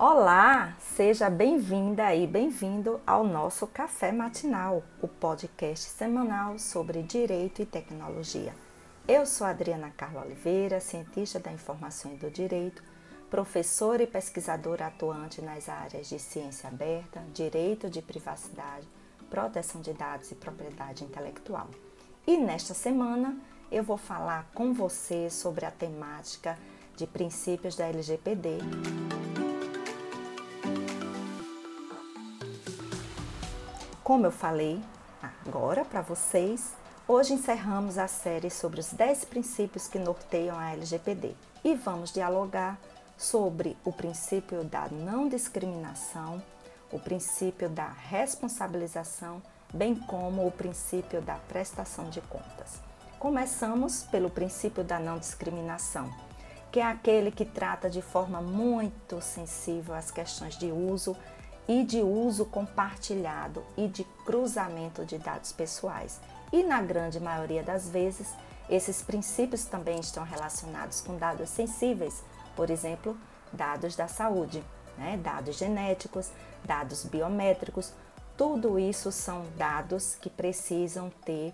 Olá, seja bem-vinda e bem-vindo ao nosso Café Matinal, o podcast semanal sobre direito e tecnologia. Eu sou Adriana Carla Oliveira, cientista da informação e do direito, professora e pesquisadora atuante nas áreas de ciência aberta, direito de privacidade, proteção de dados e propriedade intelectual. E nesta semana eu vou falar com você sobre a temática de princípios da LGPD. Como eu falei agora para vocês, hoje encerramos a série sobre os 10 princípios que norteiam a LGPD e vamos dialogar sobre o princípio da não discriminação, o princípio da responsabilização, bem como o princípio da prestação de contas. Começamos pelo princípio da não discriminação, que é aquele que trata de forma muito sensível as questões de uso e de uso compartilhado e de cruzamento de dados pessoais. E na grande maioria das vezes, esses princípios também estão relacionados com dados sensíveis, por exemplo, dados da saúde, né? dados genéticos, dados biométricos, tudo isso são dados que precisam ter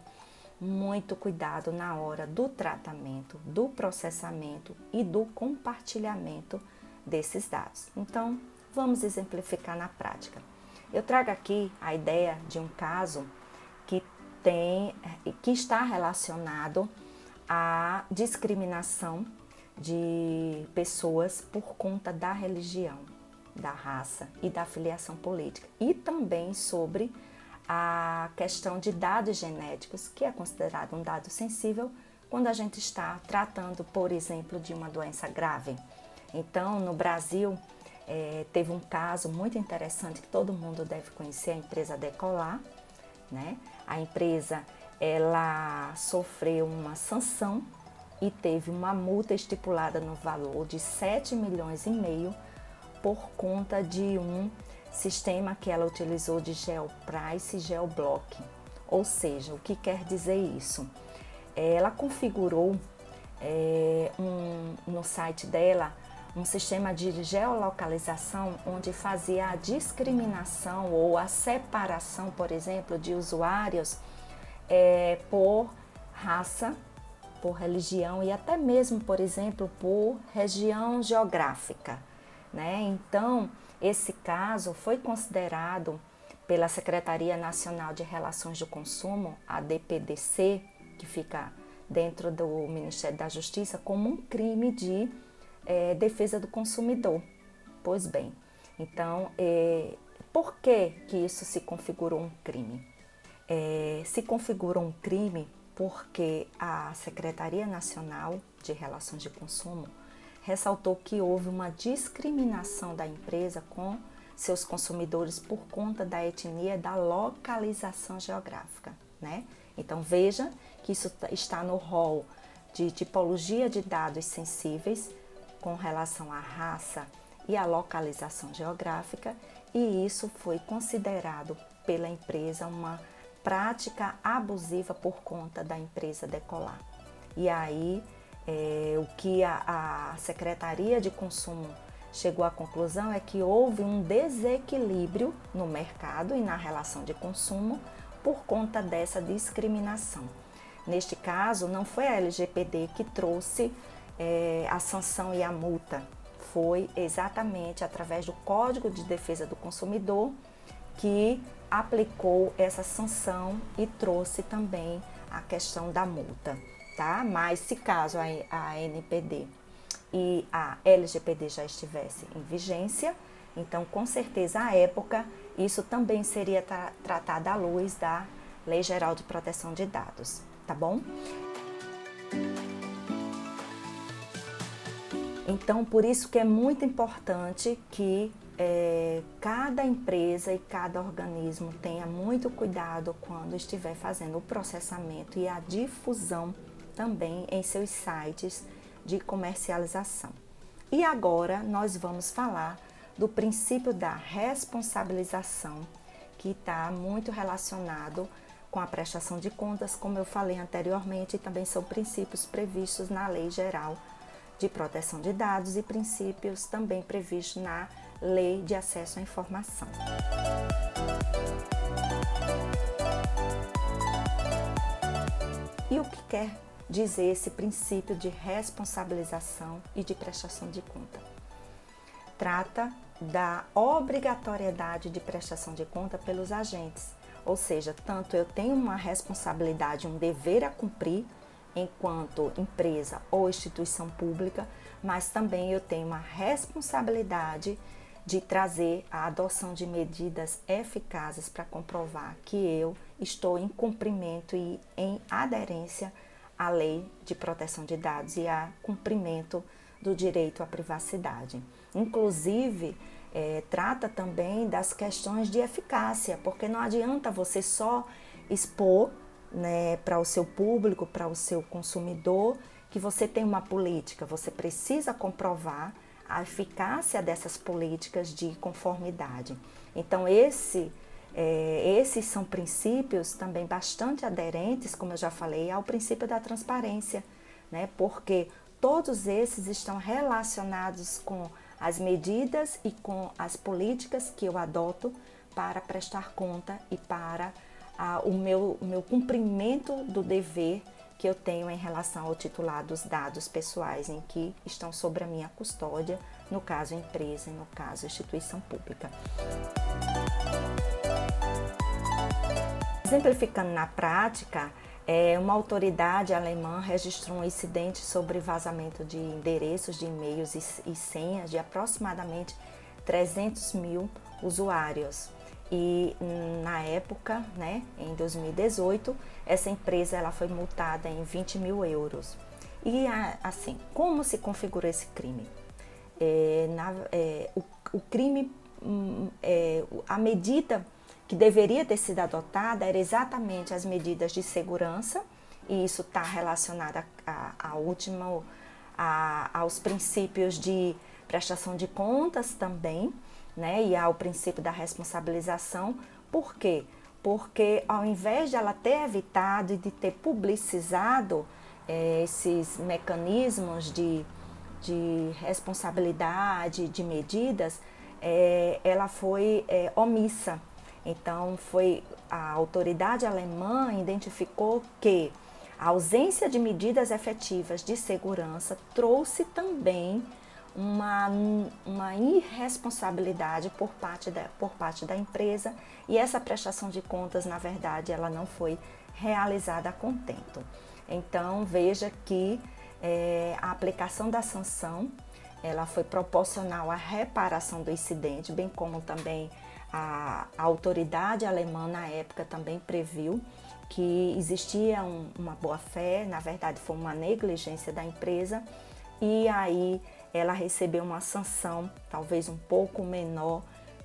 muito cuidado na hora do tratamento, do processamento e do compartilhamento desses dados. Então, vamos exemplificar na prática. Eu trago aqui a ideia de um caso que tem que está relacionado à discriminação de pessoas por conta da religião, da raça e da filiação política, e também sobre a questão de dados genéticos, que é considerado um dado sensível quando a gente está tratando, por exemplo, de uma doença grave. Então, no Brasil, é, teve um caso muito interessante que todo mundo deve conhecer, a empresa Decolar. Né? A empresa ela sofreu uma sanção e teve uma multa estipulada no valor de 7 milhões e meio por conta de um sistema que ela utilizou de GeoPrice e GeoBlock. Ou seja, o que quer dizer isso? Ela configurou é, um, no site dela um sistema de geolocalização onde fazia a discriminação ou a separação, por exemplo, de usuários é, por raça, por religião e até mesmo, por exemplo, por região geográfica. Né? Então, esse caso foi considerado pela Secretaria Nacional de Relações do Consumo, a DPDC, que fica dentro do Ministério da Justiça, como um crime de é, defesa do consumidor. Pois bem, então, é, por que, que isso se configurou um crime? É, se configurou um crime porque a Secretaria Nacional de Relações de Consumo ressaltou que houve uma discriminação da empresa com seus consumidores por conta da etnia da localização geográfica, né? Então veja que isso está no rol de tipologia de dados sensíveis com relação à raça e à localização geográfica, e isso foi considerado pela empresa uma prática abusiva por conta da empresa decolar. E aí, é, o que a, a Secretaria de Consumo chegou à conclusão é que houve um desequilíbrio no mercado e na relação de consumo por conta dessa discriminação. Neste caso, não foi a LGPD que trouxe é, a sanção e a multa, foi exatamente através do Código de Defesa do Consumidor que aplicou essa sanção e trouxe também a questão da multa, tá? Mas se caso a, a NPD e a LGPD já estivesse em vigência, então com certeza à época isso também seria tra tratado à luz da Lei Geral de Proteção de Dados, tá bom? Então, por isso que é muito importante que é, cada empresa e cada organismo tenha muito cuidado quando estiver fazendo o processamento e a difusão também em seus sites de comercialização. E agora nós vamos falar do princípio da responsabilização, que está muito relacionado com a prestação de contas, como eu falei anteriormente, e também são princípios previstos na Lei Geral de Proteção de Dados e princípios também previstos na Lei de Acesso à Informação. E o que quer dizer esse princípio de responsabilização e de prestação de conta? Trata da obrigatoriedade de prestação de conta pelos agentes, ou seja, tanto eu tenho uma responsabilidade, um dever a cumprir enquanto empresa ou instituição pública, mas também eu tenho uma responsabilidade de trazer a adoção de medidas eficazes para comprovar que eu estou em cumprimento e em aderência à lei de proteção de dados e a cumprimento do direito à privacidade. Inclusive, é, trata também das questões de eficácia, porque não adianta você só expor né, para o seu público, para o seu consumidor, que você tem uma política, você precisa comprovar a eficácia dessas políticas de conformidade. Então, esse, é, esses são princípios também bastante aderentes, como eu já falei, ao princípio da transparência, né? porque todos esses estão relacionados com as medidas e com as políticas que eu adoto para prestar conta e para a, o, meu, meu cumprimento do dever que eu tenho em relação ao titular dos dados pessoais em que estão sobre a minha custódia, no caso empresa e no caso instituição pública. Exemplificando na prática, é, uma autoridade alemã registrou um incidente sobre vazamento de endereços de e-mails e senhas de aproximadamente 300 mil usuários. E na época, né, em 2018, essa empresa ela foi multada em 20 mil euros. E assim, como se configura esse crime? É, na, é, o, o, crime, hum, é, a medida que deveria ter sido adotada era exatamente as medidas de segurança, e isso está relacionado a, a, a última, a, aos princípios de prestação de contas também, né, e ao princípio da responsabilização. Por quê? Porque ao invés de ela ter evitado e de ter publicizado é, esses mecanismos de, de responsabilidade, de medidas, é, ela foi é, omissa então, foi a autoridade alemã identificou que a ausência de medidas efetivas de segurança trouxe também uma, uma irresponsabilidade por parte, da, por parte da empresa e essa prestação de contas, na verdade, ela não foi realizada a contento. Então, veja que é, a aplicação da sanção ela foi proporcional à reparação do incidente, bem como também a, a autoridade alemã na época também previu que existia um, uma boa fé, na verdade foi uma negligência da empresa, e aí ela recebeu uma sanção, talvez um pouco menor,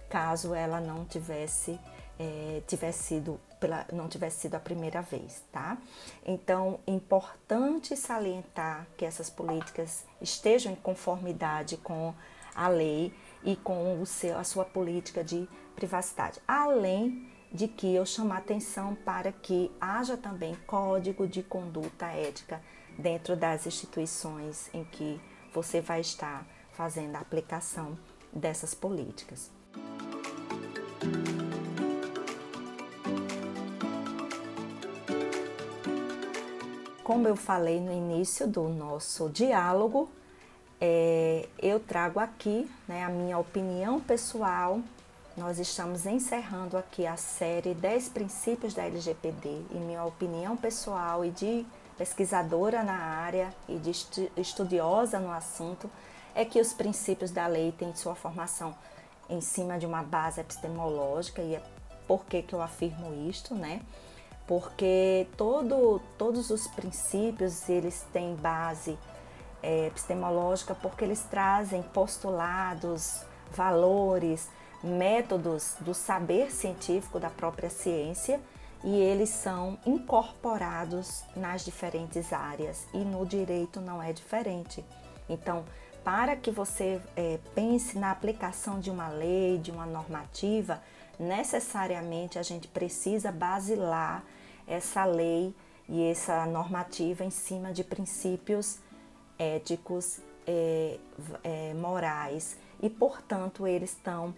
caso ela não tivesse, é, tivesse sido pela, não tivesse sido a primeira vez, tá? Então, importante salientar que essas políticas estejam em conformidade com a lei e com o seu, a sua política de privacidade. Além de que eu chamo a atenção para que haja também código de conduta ética dentro das instituições em que você vai estar fazendo a aplicação dessas políticas. Como eu falei no início do nosso diálogo, é, eu trago aqui né, a minha opinião pessoal. Nós estamos encerrando aqui a série 10 princípios da LGPD e minha opinião pessoal e de pesquisadora na área e de estudiosa no assunto é que os princípios da lei têm sua formação em cima de uma base epistemológica e é por que, que eu afirmo isto, né? Porque todo, todos os princípios eles têm base é, epistemológica porque eles trazem postulados, valores, métodos do saber científico da própria ciência e eles são incorporados nas diferentes áreas e no direito não é diferente. Então, para que você é, pense na aplicação de uma lei, de uma normativa, necessariamente a gente precisa basilar essa lei e essa normativa em cima de princípios éticos, é, é, morais e, portanto, eles estão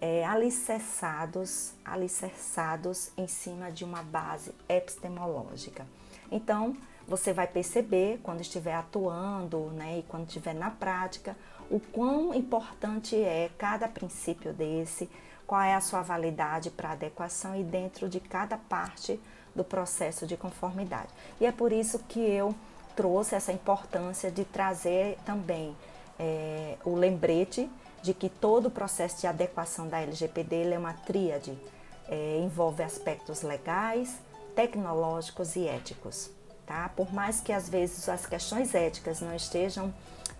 é, alicerçados, alicerçados em cima de uma base epistemológica. Então, você vai perceber quando estiver atuando né, e quando estiver na prática o quão importante é cada princípio desse, qual é a sua validade para adequação e dentro de cada parte do processo de conformidade. E é por isso que eu trouxe essa importância de trazer também é, o lembrete de que todo o processo de adequação da LGPD é uma tríade, é, envolve aspectos legais, tecnológicos e éticos. Tá? Por mais que às vezes as questões éticas não estejam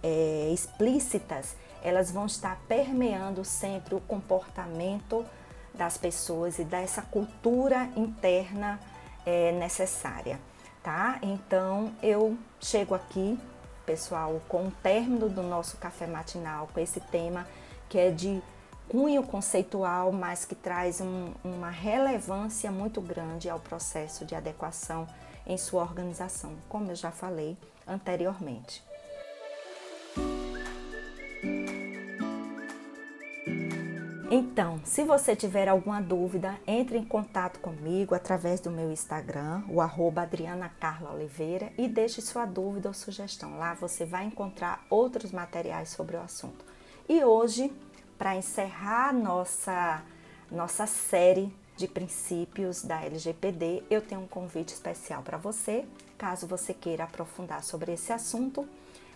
é, explícitas, elas vão estar permeando sempre o comportamento das pessoas e dessa cultura interna é, necessária, tá? Então eu chego aqui, pessoal, com o término do nosso café matinal com esse tema que é de cunho conceitual, mas que traz um, uma relevância muito grande ao processo de adequação em sua organização, como eu já falei anteriormente. Então, se você tiver alguma dúvida, entre em contato comigo através do meu Instagram, o arroba Adriana Carla Oliveira, e deixe sua dúvida ou sugestão. Lá você vai encontrar outros materiais sobre o assunto. E hoje, para encerrar nossa, nossa série de princípios da LGPD, eu tenho um convite especial para você. Caso você queira aprofundar sobre esse assunto,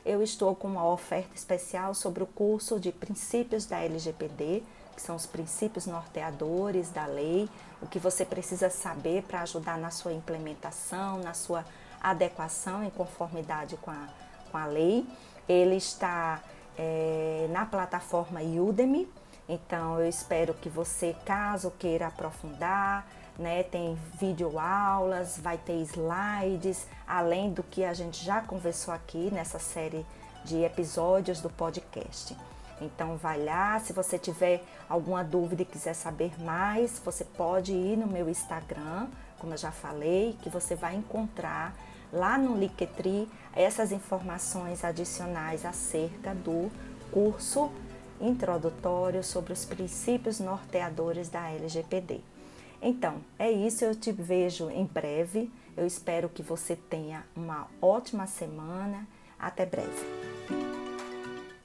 eu estou com uma oferta especial sobre o curso de princípios da LGPD que são os princípios norteadores da lei, o que você precisa saber para ajudar na sua implementação, na sua adequação em conformidade com a, com a lei. Ele está é, na plataforma Udemy, então eu espero que você, caso queira aprofundar, né, tem videoaulas, vai ter slides, além do que a gente já conversou aqui nessa série de episódios do podcast. Então vai lá, se você tiver alguma dúvida e quiser saber mais, você pode ir no meu Instagram, como eu já falei, que você vai encontrar lá no Linktree essas informações adicionais acerca do curso introdutório sobre os princípios norteadores da LGPD. Então, é isso, eu te vejo em breve. Eu espero que você tenha uma ótima semana. Até breve.